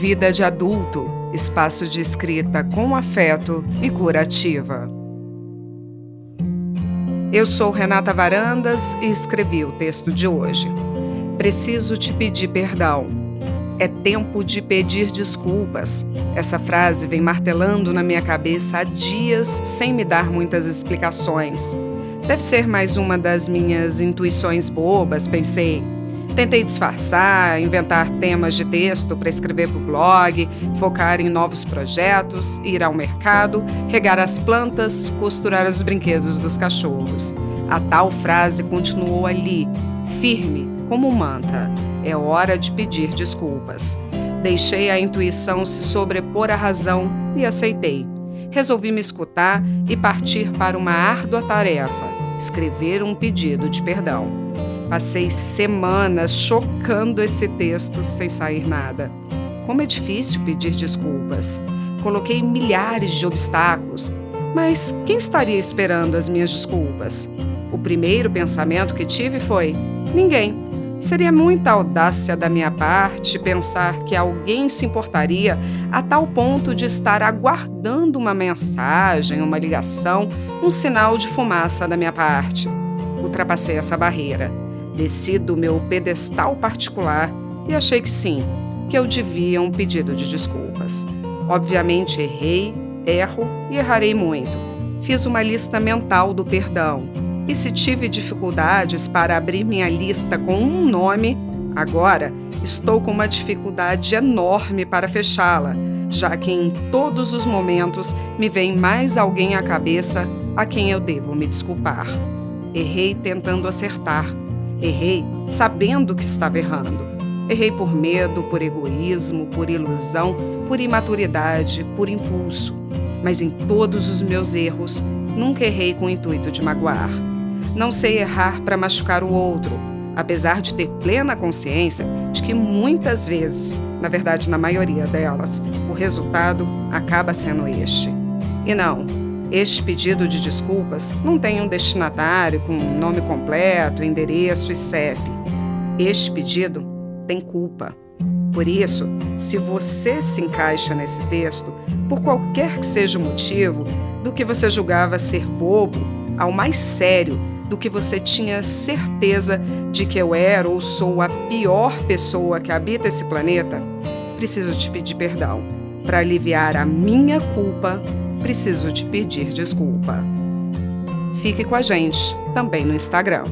Vida de Adulto espaço de escrita com afeto e curativa. Eu sou Renata Varandas e escrevi o texto de hoje. Preciso te pedir perdão. É tempo de pedir desculpas. Essa frase vem martelando na minha cabeça há dias sem me dar muitas explicações. Deve ser mais uma das minhas intuições bobas, pensei. Tentei disfarçar, inventar temas de texto para escrever para o blog, focar em novos projetos, ir ao mercado, regar as plantas, costurar os brinquedos dos cachorros. A tal frase continuou ali, firme, como um mantra. É hora de pedir desculpas. Deixei a intuição se sobrepor à razão e aceitei. Resolvi me escutar e partir para uma árdua tarefa: escrever um pedido de perdão. Passei semanas chocando esse texto sem sair nada. Como é difícil pedir desculpas. Coloquei milhares de obstáculos, mas quem estaria esperando as minhas desculpas? O primeiro pensamento que tive foi: ninguém. Seria muita audácia da minha parte pensar que alguém se importaria a tal ponto de estar aguardando uma mensagem, uma ligação, um sinal de fumaça da minha parte. Ultrapassei essa barreira. Desci do meu pedestal particular e achei que sim, que eu devia um pedido de desculpas. Obviamente errei, erro e errarei muito. Fiz uma lista mental do perdão. E se tive dificuldades para abrir minha lista com um nome, agora estou com uma dificuldade enorme para fechá-la, já que em todos os momentos me vem mais alguém à cabeça a quem eu devo me desculpar. Errei tentando acertar Errei sabendo que estava errando. Errei por medo, por egoísmo, por ilusão, por imaturidade, por impulso. Mas em todos os meus erros, nunca errei com o intuito de magoar. Não sei errar para machucar o outro, apesar de ter plena consciência de que muitas vezes, na verdade na maioria delas, o resultado acaba sendo este. E não, este pedido de desculpas não tem um destinatário com nome completo, endereço e CEP. Este pedido tem culpa. Por isso, se você se encaixa nesse texto, por qualquer que seja o motivo, do que você julgava ser bobo ao mais sério do que você tinha certeza de que eu era ou sou a pior pessoa que habita esse planeta, preciso te pedir perdão para aliviar a minha culpa preciso te pedir desculpa. Fique com a gente também no Instagram.